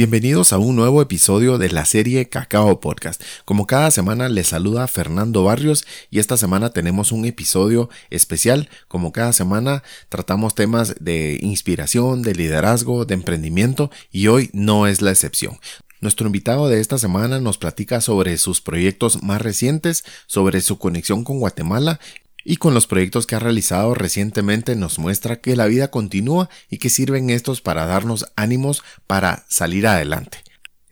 Bienvenidos a un nuevo episodio de la serie Cacao Podcast. Como cada semana les saluda Fernando Barrios y esta semana tenemos un episodio especial. Como cada semana tratamos temas de inspiración, de liderazgo, de emprendimiento y hoy no es la excepción. Nuestro invitado de esta semana nos platica sobre sus proyectos más recientes, sobre su conexión con Guatemala y con los proyectos que ha realizado recientemente nos muestra que la vida continúa y que sirven estos para darnos ánimos para salir adelante.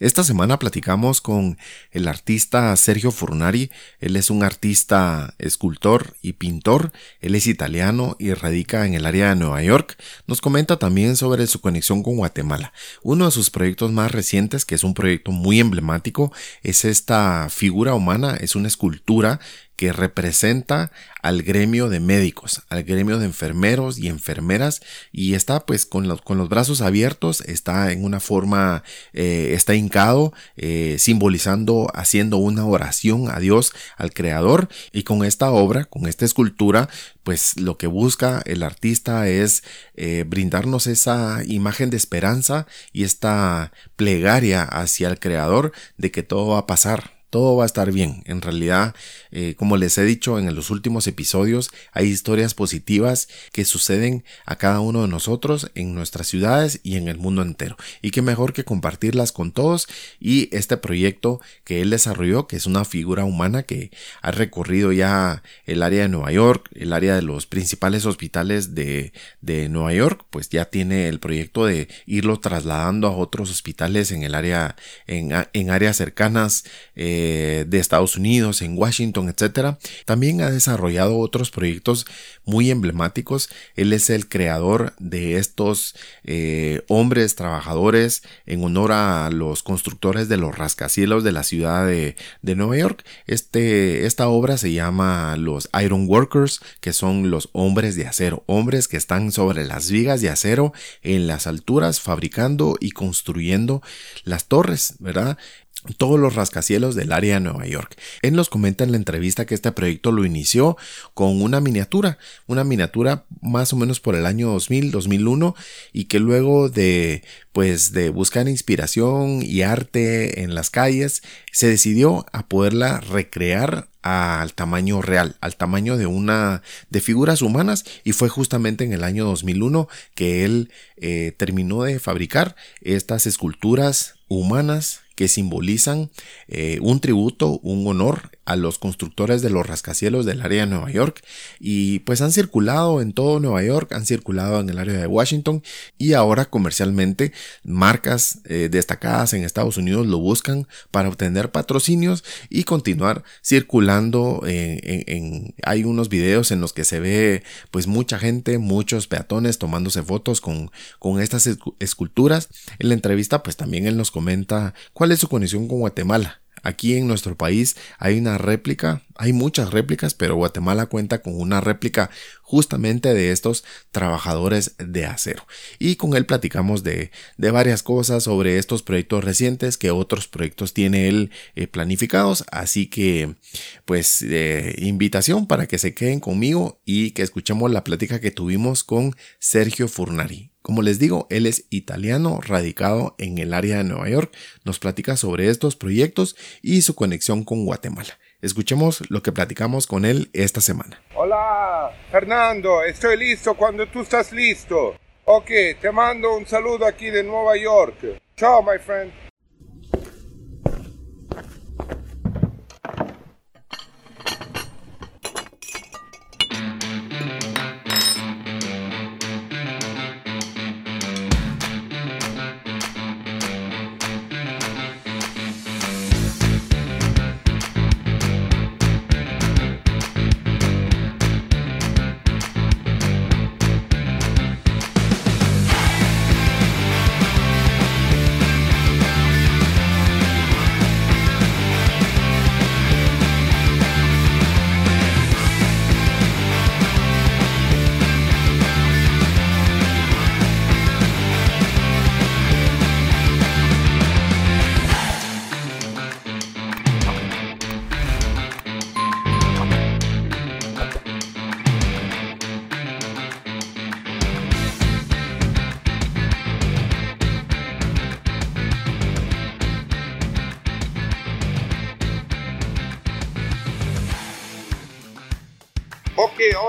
Esta semana platicamos con el artista Sergio Furnari. Él es un artista, escultor y pintor. Él es italiano y radica en el área de Nueva York. Nos comenta también sobre su conexión con Guatemala. Uno de sus proyectos más recientes, que es un proyecto muy emblemático, es esta figura humana, es una escultura que representa al gremio de médicos, al gremio de enfermeros y enfermeras y está pues con los, con los brazos abiertos, está en una forma, eh, está hincado, eh, simbolizando, haciendo una oración a Dios, al Creador y con esta obra, con esta escultura, pues lo que busca el artista es eh, brindarnos esa imagen de esperanza y esta plegaria hacia el Creador de que todo va a pasar, todo va a estar bien. En realidad, eh, como les he dicho en los últimos episodios, hay historias positivas que suceden a cada uno de nosotros en nuestras ciudades y en el mundo entero. Y qué mejor que compartirlas con todos y este proyecto que él desarrolló, que es una figura humana que ha recorrido ya el área de Nueva York, el área de los principales hospitales de, Nueva York, pues ya tiene el proyecto de irlo trasladando a otros hospitales en el área, en, en áreas cercanas. Eh, eh, de Estados Unidos, en Washington, etc. También ha desarrollado otros proyectos muy emblemáticos. Él es el creador de estos eh, hombres trabajadores en honor a los constructores de los rascacielos de la ciudad de, Nueva York. Este, esta obra se llama Los Iron Workers, que son los hombres de acero, hombres que están sobre las vigas de acero en las alturas fabricando y construyendo las torres, ¿verdad? Todos los rascacielos del área de Nueva York. Él nos comenta en la entrevista que este proyecto lo inició con una miniatura, una miniatura más o menos por el año 2000, 2001 y que luego de pues de buscar inspiración y arte en las calles se decidió a poderla recrear al tamaño real, al tamaño de una de figuras humanas y fue justamente en el año 2001 que él eh, terminó de fabricar estas esculturas humanas que simbolizan eh, un tributo, un honor a los constructores de los rascacielos del área de Nueva York y pues han circulado en todo Nueva York, han circulado en el área de Washington y ahora comercialmente marcas eh, destacadas en Estados Unidos lo buscan para obtener patrocinios y continuar circulando en, hay unos videos en los que se ve pues mucha gente, muchos peatones tomándose fotos con, con estas esculturas. En la entrevista pues también él nos comenta cuál es su conexión con Guatemala Aquí en nuestro país hay una réplica, hay muchas réplicas, pero Guatemala cuenta con una réplica justamente de estos trabajadores de acero. Y con él platicamos de, varias cosas sobre estos proyectos recientes que otros proyectos tiene él eh, planificados. Así que, pues, eh, invitación para que se queden conmigo y que escuchemos la plática que tuvimos con Sergio Furnari. Como les digo, él es italiano, radicado en el área de Nueva York. Nos platica sobre estos proyectos y su conexión con Guatemala. Escuchemos lo que platicamos con él esta semana. Hola, Fernando, estoy listo cuando tú estás listo. Ok, te mando un saludo aquí de Nueva York. Chao, my friend.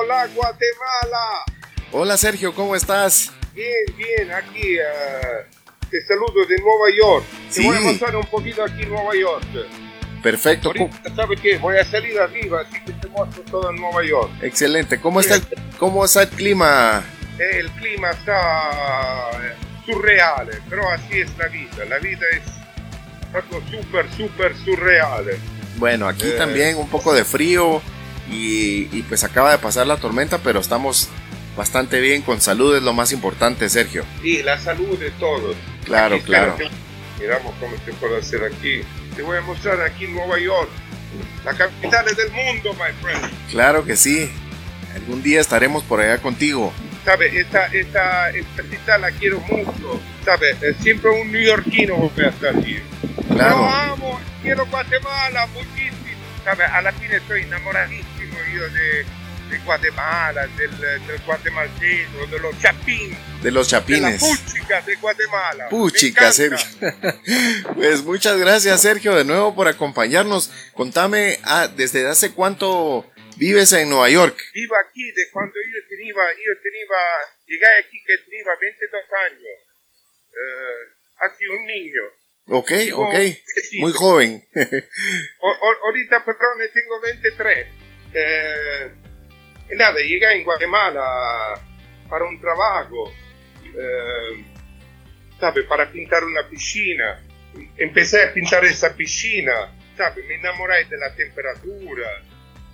Hola Guatemala. Hola Sergio, ¿cómo estás? Bien, bien, aquí uh, te saludo de Nueva York. Sí. Te voy a mostrar un poquito aquí en Nueva York. Perfecto. ¿cómo- Ahorita, ¿sabes qué? Voy a salir arriba, así que te muestro todo en Nueva York. Excelente. ¿Cómo está, el, ¿Cómo está el clima? Eh, El clima está eh, surreal, pero así es la vida. La vida es algo súper, súper surreal. Bueno, aquí Eh. también un poco de frío y, y pues acaba de pasar la tormenta, pero estamos bastante bien, con salud es lo más importante, Sergio. Y la salud de todos. Claro, Aquí, claro. Miramos cómo se puede hacer aquí. Te voy a mostrar aquí en Nueva York, la capital del mundo, my friend. Claro que sí. Algún día estaremos por allá contigo. ¿Sabe? Esta, esta, esta la quiero mucho. ¿Sabe? Siempre un neoyorquino voy a estar aquí. Lo Claro. amo, quiero Guatemala muchísimo. ¿Sabe? A la fin estoy enamoradísimo de, de Guatemala, del, del guatemalteco, de los chapín, De los de la chapines. puchica de Guatemala. Me Puchica, encanta. Sergio. Pues muchas gracias, Sergio, de nuevo por acompañarnos. Contame, ah, ¿desde hace cuánto vives en Nueva York? Vivo aquí de cuando yo tenía, yo tenía, llegué aquí que tenía 22 años. Eh, así un niño. Ok, Digo, ok. Muy joven. O- ahorita, perdón, tengo 23. Eh, nada, llegué en Guatemala para un trabajo, eh, ¿sabe? Para pintar una piscina. Empecé a pintar esa piscina, ¿sabe? Me enamoré de la temperatura,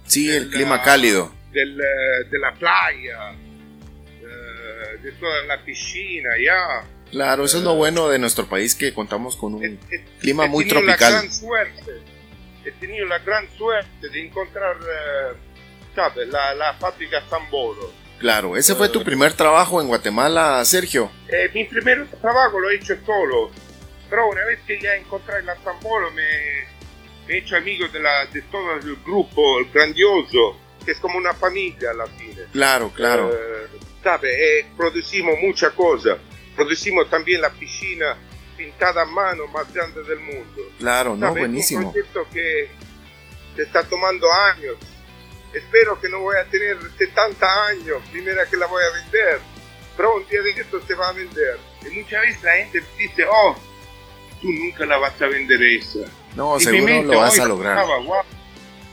Sí, el La- clima cálido. del, eh, de la playa, eh, de toda la piscina, ya. Claro, eso es lo bueno de nuestro país, que contamos con un he- clima he muy tenido la tropical. gran suerte, he tenido la gran suerte de encontrar, eh, ¿sabe? La, la fábrica Zambolo. Claro, ese fue tu primer trabajo en Guatemala, Sergio. Eh, mi primer trabajo lo he hecho solo, pero una vez que ya encontré la Zambolo me, me he hecho amigo de, la, de todo el grupo, el grandioso, que es como una familia alla fine. Claro, claro. Eh, sabe, eh, producimos muchas cosas. Producimos también la piscina pintada a mano más grande del mundo. Claro, no, Es buenísimo. un proyecto que te está tomando años. Espero que no voy a tener 70 años, primera que la voy a vender. Pero un día de esto se va a vender. Y muchas veces la gente dice, oh, tú nunca la vas a vender esa. No, Y seguro mente lo vas a lograr. pensaba, "Guau,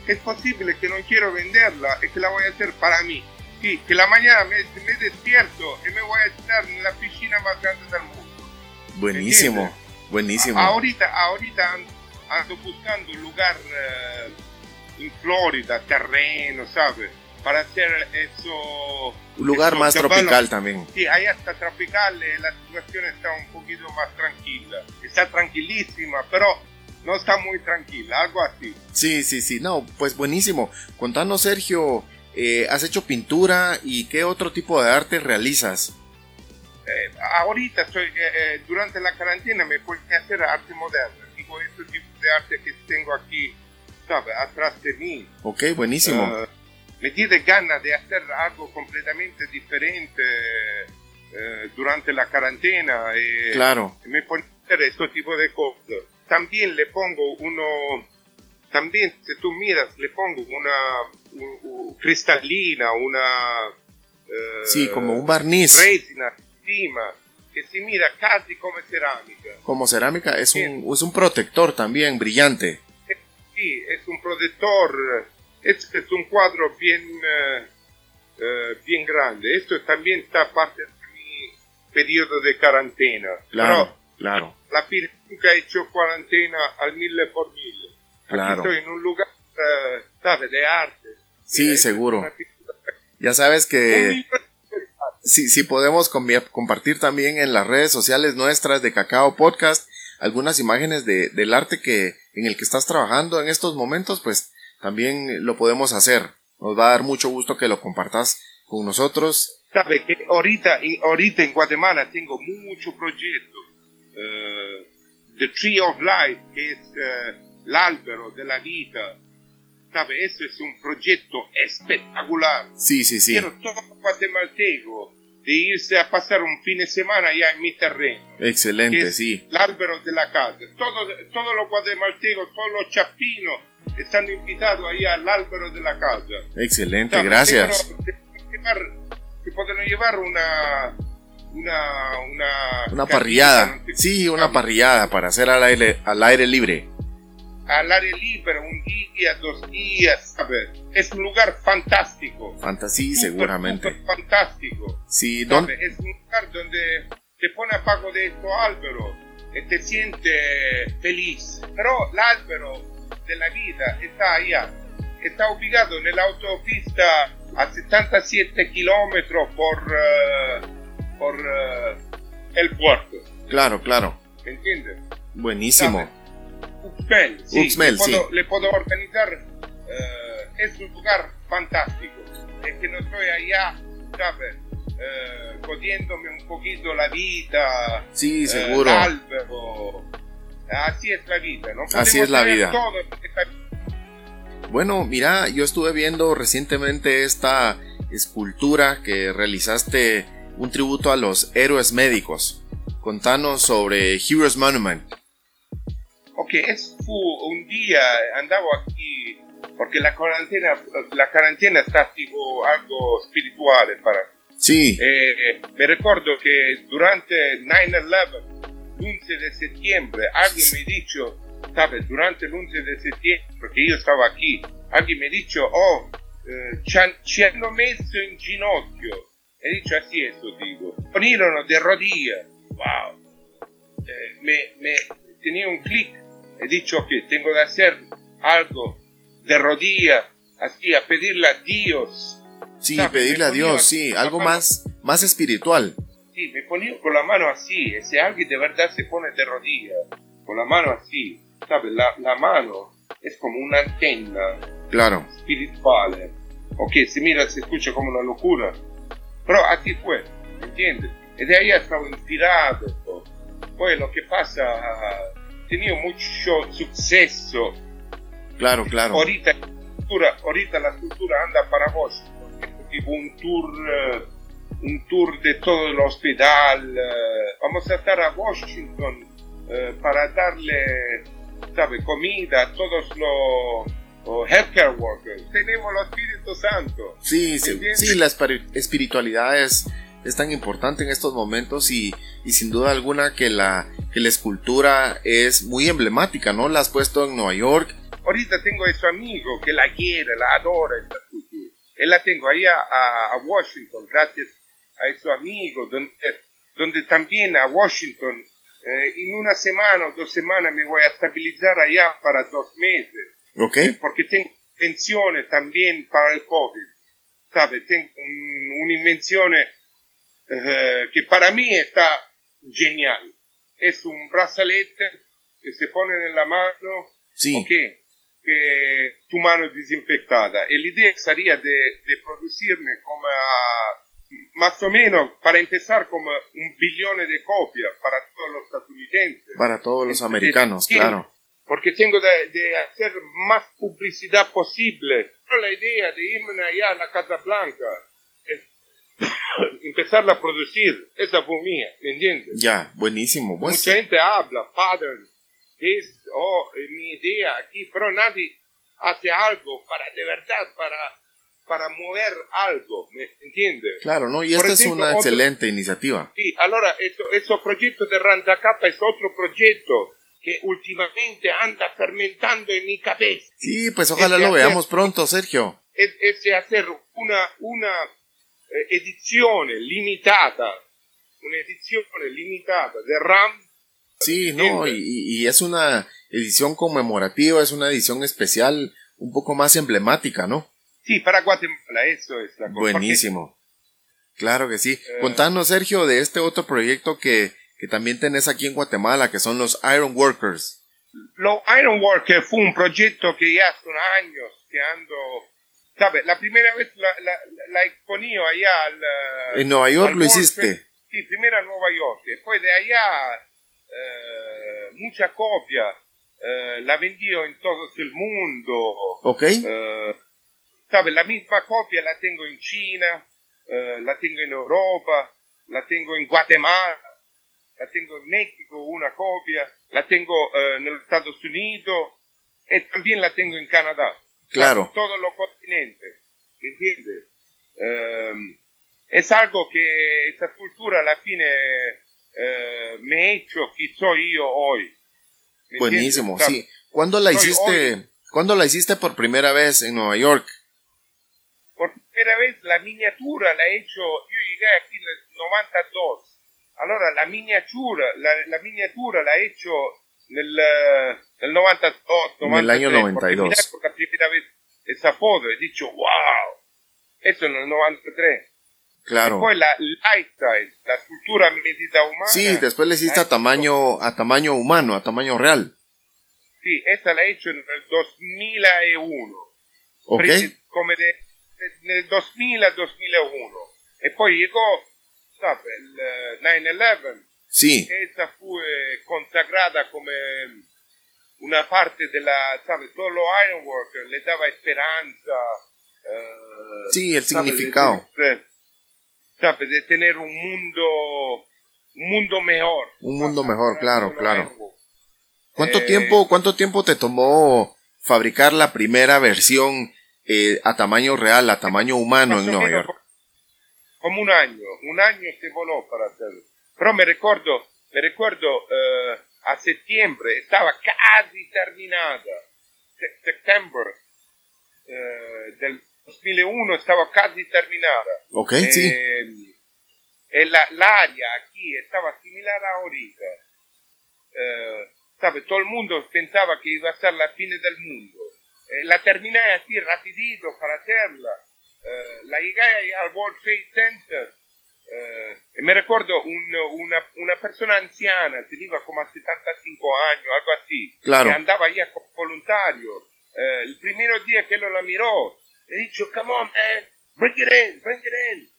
es posible que no quiero venderla, es que la voy a hacer para mí. Sí, que la mañana me, me despierto y me voy a echar en la piscina más grande del mundo. Buenísimo, ¿Entiendes? buenísimo. Ahorita, ahorita ando, ando buscando un lugar eh, en Florida, terreno, ¿sabes? Para hacer eso. Un lugar eso más tropical también. Sí, ahí está tropical, eh, la situación está un poquito más tranquila. Está tranquilísima, pero no está muy tranquila, algo así. Sí, sí, sí. No, pues buenísimo. Contanos, Sergio, eh, ¿has hecho pintura y qué otro tipo de arte realizas? Eh, ahorita estoy, eh, eh, durante la cuarentena me puedo hacer arte moderno. Digo, este tipo de arte que tengo aquí, ¿sabes? Atrás de mí. Ok, buenísimo. Eh, me tiene ganas de hacer algo completamente diferente eh, durante la cuarentena. eh, claro. me pone a hacer este tipo de cosas. También le pongo uno, también si tú miras, le pongo una u- u- cristalina, una... eh, Sí, como un barniz. Resina encima, que se mira casi como cerámica. Como cerámica, es un, es un protector también brillante. Sí, es un protector, es, es un cuadro bien, eh, eh, bien grande. Esto también está parte de mi periodo de cuarentena. Claro, claro, Pero la fine nunca he hecho cuarentena al mille por mille. Aquí claro. estoy en un lugar, eh, ¿sabes? De arte. Sí, es seguro. Ya sabes que. Si, si podemos compartir también en las redes sociales nuestras de Cacao Podcast algunas imágenes de, del arte que en el que estás trabajando en estos momentos, pues también lo podemos hacer. Nos va a dar mucho gusto que lo compartas con nosotros. Sabe que ahorita, ahorita en Guatemala tengo muchos proyectos. Eh, The Tree of Life, que es eh, el árbol de la vida. Sabe, eso es un proyecto espectacular. Sí, sí, sí. Quiero todo guatemalteco de irse a pasar un fin de semana allá en mi terreno. Excelente, sí. el árbol de la casa. Todos todo los guatemaltecos, todos los chapinos están invitados ahí al álbero de la casa. Excelente, gracias. Que pueden llevar una una una, una parrillada. Sí, una parrillada para hacer al aire al aire libre. Al aire libre, un día, dos días, ¿sabes? Es un lugar fantástico. Fantasía, seguramente. fantástico. Sí, ¿dónde? Es un lugar donde te pone a pago de estos álbero y te sientes feliz. Pero el álbero de la vida está allá. Está ubicado en la autopista a 77 kilómetros por, eh, por eh, el puerto. Claro, claro. ¿Me entiendes? Buenísimo. Uxmel, sí. le, puedo, le puedo organizar. Eh, es un lugar fantástico. Es que no estoy allá, ¿sabes? jodiéndome un poquito la vida. Sí, seguro. Así es la vida, ¿no? Así es la vida. Bueno, mira, yo estuve viendo recientemente esta escultura que realizaste un tributo a los héroes médicos. Contanos sobre Heroes Monument. Ok, es un día andaba aquí porque la cuarentena, la cuarentena está tipo algo espiritual para Sí. Eh, me recuerdo que durante 9-11, 11 de septiembre, alguien me dicho, ¿sabes? Durante el 11 de septiembre, porque yo estaba aquí, alguien me dicho, oh, eh, ci, hanno messo in ginocchio. He dicho así eso, digo. Ponieron de rodillas. Wow. Eh, me, me tenía un clic. He dicho que tengo que hacer algo de rodillas, así, a pedirle a Dios Sí, pedirle a Dios, sí, algo más, más espiritual. Sí, me ponía con la mano así, ese alguien de verdad se pone de rodillas, con la mano así, ¿sabes? La, la mano es como una antena claro. espiritual. Ok, se mira, se escucha como una locura, pero así fue, ¿entiendes? Y de ahí estaba inspirado. Pues lo que pasa, tenía mucho suceso. Claro, claro. Ahorita, ahorita la cultura anda para vos tipo un tour, eh, un tour de todo el hospital. Eh, vamos a estar a Washington eh, para darle, ¿sabe? Comida a todos los healthcare workers. Tenemos el Espíritu Santo. Sí, sí, sí, la espiritualidad es, es tan importante en estos momentos y, y, sin duda alguna que la, que la escultura es muy emblemática, ¿no? La has puesto en Nueva York. Ahorita tengo a su amigo que la quiere, la adora esta él la tengo ahí a, Washington, gracias a su amigo, donde, donde también a Washington, eh, en una semana o dos semanas me voy a estabilizar allá para dos meses. Ok. Porque tengo invenciones también para el COVID. ¿Sabe? Tengo una invención eh, que para mí está genial. Es un brazalete que se pone en la mano. Sí. Okay que tu mano es desinfectada. Y la idea sería de, de producirme como más o menos, para empezar, como un billón de copias para todos los estadounidenses. Para todos los americanos, claro. Porque tengo de, de, hacer más publicidad posible. Pero la idea de irme allá a la Casa Blanca es empezar a producir. Esa fue mía, ¿me entiendes? Ya, buenísimo. Mucha gente habla, pattern, es oh, mi idea aquí, pero nadie hace algo para de verdad, para, para mover algo, ¿me entiendes? Claro, ¿no? Y esta es una excelente iniciativa. Sí, allora, ese proyecto de Ranzacapa es otro proyecto que últimamente anda fermentando en mi cabeza. Sí, pues ojalá lo veamos pronto, Sergio. Es, es hacer una, una eh, edición limitada, una edición limitada de RAM Sí, no, y, es una edición conmemorativa, es una edición especial, un poco más emblemática, ¿no? Sí, para Guatemala, eso es la cosa. Buenísimo. Claro que sí. Eh, Contanos, Sergio, de este otro proyecto que, que también tenés aquí en Guatemala, que son los Iron Workers. Los Iron Workers fue un proyecto que ya hace años que ando ¿sabes? La primera vez la, la, la exponía allá al, En Nueva York lo hiciste. Sí, primero en Nueva York. Después de allá eh, mucha copia, eh, la vendió en todo el mundo. Ok. Eh, ¿Sabes? La misma copia la tengo en China, la tengo en Europa, la tengo en Guatemala, la tengo en México una copia, la tengo en los Estados Unidos. y también la tengo en Canadá. Claro. todos los continentes, ¿entiendes? Em, es algo que esa cultura alla fine eh, me ha hecho que soy yo hoy. Buenísimo, sí. ¿Cuándo la hiciste? ¿Cuándo la hiciste por primera vez en Nueva York? Por primera vez la miniatura la he hecho, yo llegué aquí en el 92. Allora la miniatura, la, la miniatura la he hecho nel, nel 98, 93, nell'anno 92. Por la primera vez esa foto e dicho, wow, eso nel 93. Claro. Después la lifestyle, la escultura medida humana. Sí, después le hiciste a tamaño, a tamaño humano, a tamaño real. Sí, esa la he hecho en el 2001. Ok. Come de, de, del 2000 a 2001. E poi llegò, sabe, il 9-11. Sí. Esa fue consagrada come una parte della, sabe, solo Ironwork le daba esperanza. eh, Sí, el sabe, significado. De, sabe, de tener un mundo, un mundo mejor. Un mundo mejor, claro, claro. Ironwork. ¿Cuánto Eh, tiempo, cuánto tiempo te tomó fabricar la primera versión eh, a tamaño real, a tamaño humano en Nueva York? Come un año, un año se voló para hacerlo. Pero me recuerdo, me recuerdo eh, a septiembre, estaba casi terminada. Se- septiembre eh, del 2001 estaba casi terminada. Ok, sí. Eh, e la- l'área aquí estaba similar a ahorita. Eh, ¿sabe? Todo el mundo pensaba que iba a ser la fin del mundo. La terminé así rapidito para hacerla. Eh, la llegué al World Trade Center. Eh, y me recuerdo un- una, una persona anziana, tenía como a 75 años, algo así, Claro. que andaba ahí como voluntario. Eh, el primer día que lo la miró, le dicho, come on, man, bring it in, bring it in,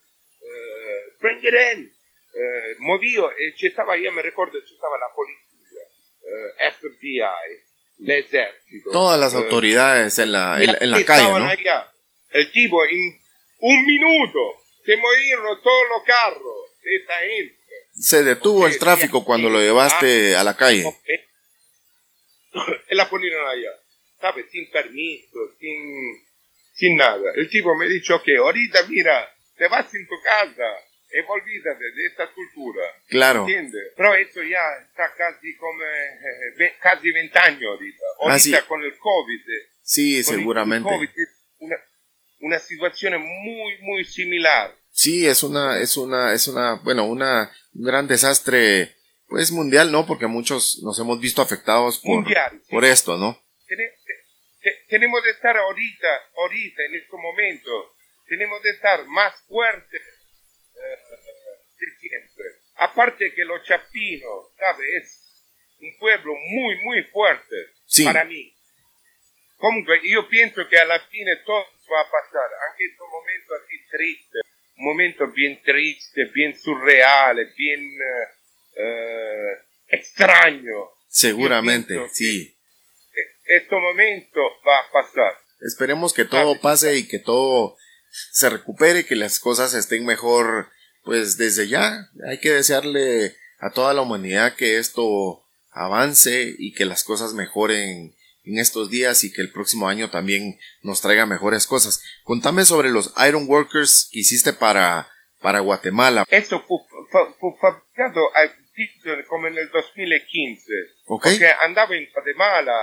eh, bring it in. Eh, movió, e ci stava, io mi ricordo, ci stava la polizia, eh, FBI, l'esercito. Todas las eh, autoridades en la, en, en la calle, ¿no? allá. El tipo, en un minuto, se movieron todos los carros de esta gente. Se detuvo el tráfico cuando lo llevaste a la calle. La ponieron allá, ¿sabes? Sin permiso, sin, sin nada. El tipo me dijo que ahorita, mira, te vas en tu casa y olvídate de esta cultura. Claro. ¿Entiendes? Pero eso ya está casi como eh, ve- casi 20 años ahorita. Ah, sí. Ahorita con el COVID. eh, Sí, con el seguramente. COVID una, situación muy, muy similar. Sí, es una, es una, es una, bueno, una, un gran desastre, pues mundial, ¿no? Porque muchos nos hemos visto afectados por, Mundial, sí. por esto, ¿no? Tene- te- te- tenemos de estar ahorita, ahorita, en este momento, tenemos de estar más fuertes eh, que siempre. Aparte que los chapinos, ¿sabes? Es un pueblo muy, muy fuerte Sí. para mí. Comunque, io penso che alla fine todo va a pasar, anche in un momento así triste, un momento bien triste, bien surreale, bien eh, eh, extraño. Seguramente, sí. Este momento va a pasar. Esperemos que todo pase y que todo se recupere, que las cosas estén mejor, pues desde ya. Hay que desearle a toda la humanidad que esto avance y que las cosas mejoren en estos días y que el próximo año también nos traiga mejores cosas. Contame sobre los Iron Workers que hiciste para, para Guatemala. Esto fu, fu- fu fabbricato al titolo come nel 2015, ¿Ok? porque andavo in Guatemala,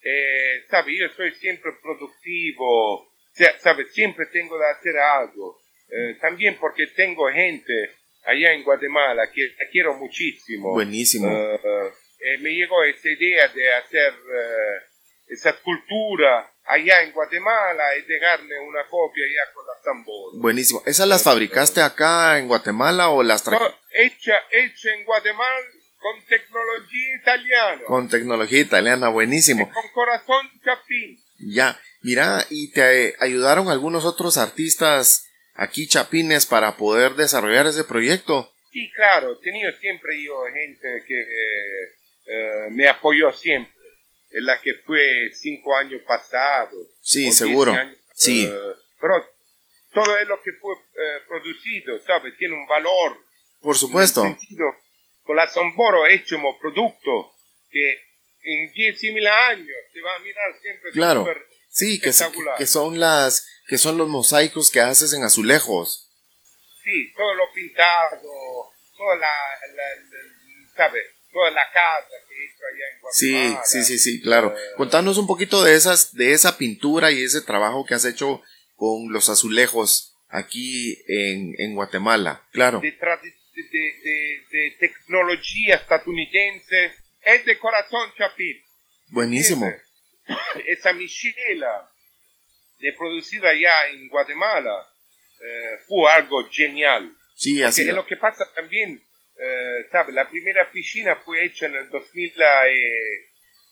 eh, sabe, yo soy siempre productivo, se- sabe, siempre tengo de hacer algo. Eh, también porque tengo gente allá en Guatemala que quiero muchísimo. Buenísimo. Eh, eh, me llegó esa idea de hacer eh, esa escultura allá en Guatemala y dejarme una copia allá con la tambora. Buenísimo. ¿Esas las fabricaste acá en Guatemala o las No, trajiste hecha, hecha en Guatemala con tecnología italiana, con tecnología italiana? Buenísimo. con corazón chapín. Ya, mira, y te ayudaron algunos otros artistas aquí chapines para poder desarrollar ese proyecto. Sí, claro, he tenido siempre yo gente que eh, eh, me apoyó siempre. En la que fue cinco años pasados. Sí, seguro. años, Sí. eh, pero todo es lo que fue eh, producido, ¿sabes? Tiene un valor. Por supuesto. En el sentido, con la Zamboro hechimo producto che, en 10.000 años se va a mirar siempre Claro. súper Sí, que, que son las que son los mosaicos que haces en azulejos. Sí, todo lo pintado, toda la, la- la- ¿sabe? Toda la casa que hizo allá en Sí, Guatemala. sí, sí, sí, claro. Eh, Contanos un poquito de esas, de esa pintura y ese trabajo que has hecho con los azulejos aquí en, en Guatemala. Claro. de, de, de- tecnología estadounidense es de corazón Chapín. Buenísimo. Esa miscela de producir allá en Guatemala eh, fue algo genial. Sí, así. Es lo que pasa también, eh, ¿sabe? La primera piscina fue hecha en el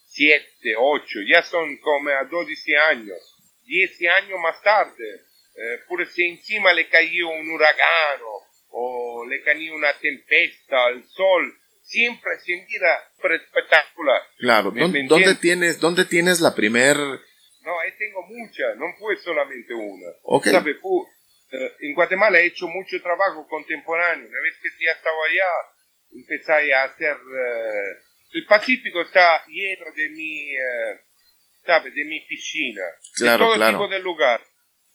2007, 8, ya son como a 12 años. 10 años más tarde, eh, pure si encima le cayó un huracano o le cayó una tempesta, el sol, siempre se mira espectacular. Claro. ¿Me- ¿Dó- me ¿Dónde, tienes, ¿Dónde tienes la primer... No, ahí tengo muchas, no fue solamente una. Ok. ¿Sabe? Fu- eh, en Guatemala he hecho mucho trabajo contemporáneo. Una vez que ya estaba allá, empecé a hacer... eh, el Pacífico está lleno de mi, eh, ¿sabe? De mi piscina. Claro, de todo claro. tipo de lugar.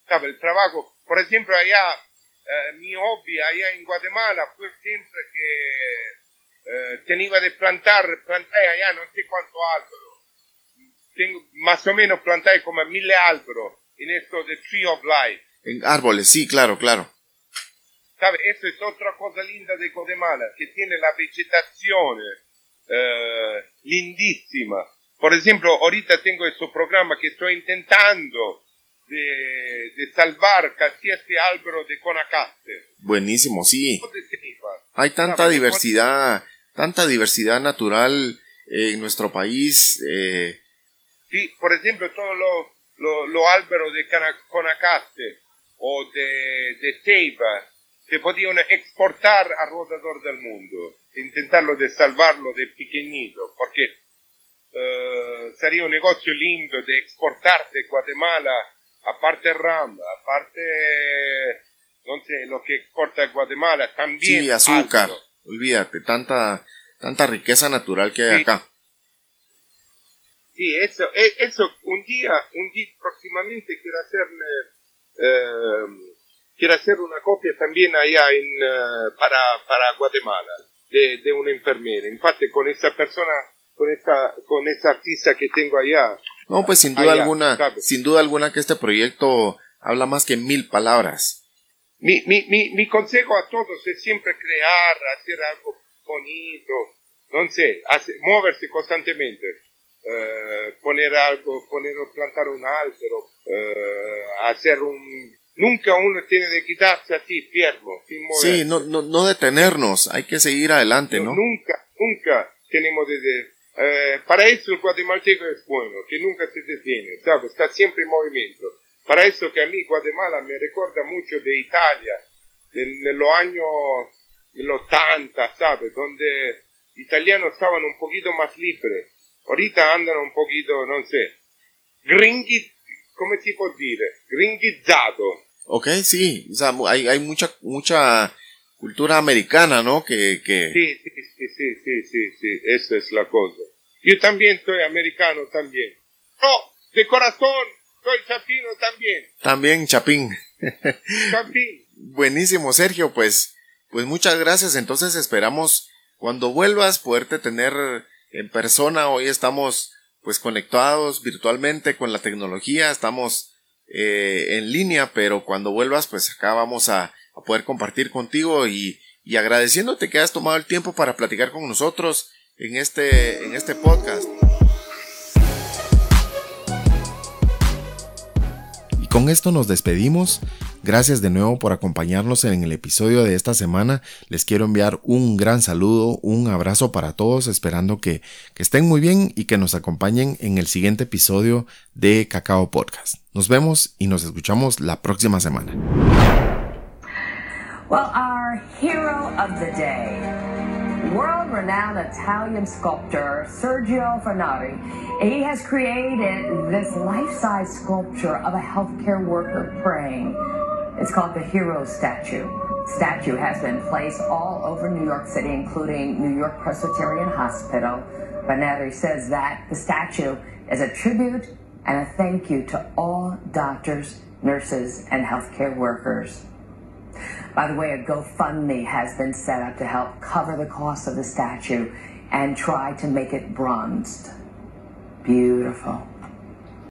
¿Sabe? El trabajo. Por ejemplo, allá, eh, mi hobby allá en Guatemala fue siempre que eh, tenía de plantar, planté allá no sé cuánto árbol tengo más o menos planté como mil árboles en esto de Tree of Life. En árboles, sí, claro, claro. ¿Sabe? Eso es otra cosa linda de Guatemala, que tiene la vegetación eh, lindísima. Por ejemplo, ahorita tengo este programa que estoy intentando de, de salvar casi este árbol de Conacaste. Buenísimo, sí. Hay tanta diversidad, tanta diversidad natural en nuestro país. eh, Sí, por ejemplo, todos los lo, lo árboles de Conacaste o de, de Teiba se podían exportar alrededor del mundo, intentarlo de salvarlo de pequeñito, porque eh, sería un negocio lindo de exportar de Guatemala, aparte RAM, aparte, no sé, lo que exporta Guatemala, también sí, azúcar. algo. Olvídate, tanta, tanta riqueza natural que hay Sí. acá. Sí, eso, e- eso, un día, un día próximamente quiero hacerme, eh, quiero hacer una copia también allá en, eh, para, para Guatemala, de, de una enfermera. Infatti con esa persona, con esa, con esa artista que tengo allá, No, pues sin duda Allá, alguna, sabe. sin duda alguna que este proyecto habla más que mil palabras. mi, mi, mi, mi consejo a todos es siempre crear, hacer algo bonito, no sé, moverse constantemente. Eh, poner algo, poner plantar un árbol, eh, hacer un... Nunca uno tiene de quitarse así, firmo, sin mover. Sí, no, no, no detenernos, hay que seguir adelante, ¿no? Nunca, nunca tenemos de... de- eh, para eso el guatemalteco es bueno, que nunca se detiene, ¿sabes? Está siempre en movimiento. Para eso que a mí Guatemala me recuerda mucho de Italia, de, los años de los 80, ¿sabes? Donde italianos estaban un poquito más libres. Ahorita andan un poquito, no sé, gringhi, come si può dire? Gringhizzato. Ok, sí, o sea, hay, hay mucha, mucha cultura americana, ¿no? Que, que, Sí, sí, sí, sí, sí, sí, sí, esa es la cosa. Yo también soy americano también. No, de corazón, soy chapino también. también, Chapín. Chapín. Buenísimo, Sergio, pues, pues muchas gracias. Entonces esperamos cuando vuelvas poderte tener en persona. Hoy estamos pues conectados virtualmente con la tecnología, estamos eh, en línea, pero cuando vuelvas pues acá vamos a, a poder compartir contigo y, y agradeciéndote que has tomado el tiempo para platicar con nosotros en este, en este podcast. Con esto nos despedimos. Gracias de nuevo por acompañarnos en el episodio de esta semana. Les quiero enviar un gran saludo, un abrazo para todos, esperando que, estén muy bien y que nos acompañen en el siguiente episodio de Cacao Podcast. Nos vemos y nos escuchamos la próxima semana. World renowned Italian sculptor Sergio Fernari. He has created this life size sculpture of a healthcare worker praying. It's called the Hero Statue. Statue has been placed all over New York City, including New York Presbyterian Hospital, Baneri says that the statue is a tribute and a thank you to all doctors, nurses, and healthcare workers. By the way, a GoFundMe has been set up to help cover the cost of the statue and try to make it bronzed. Beautiful.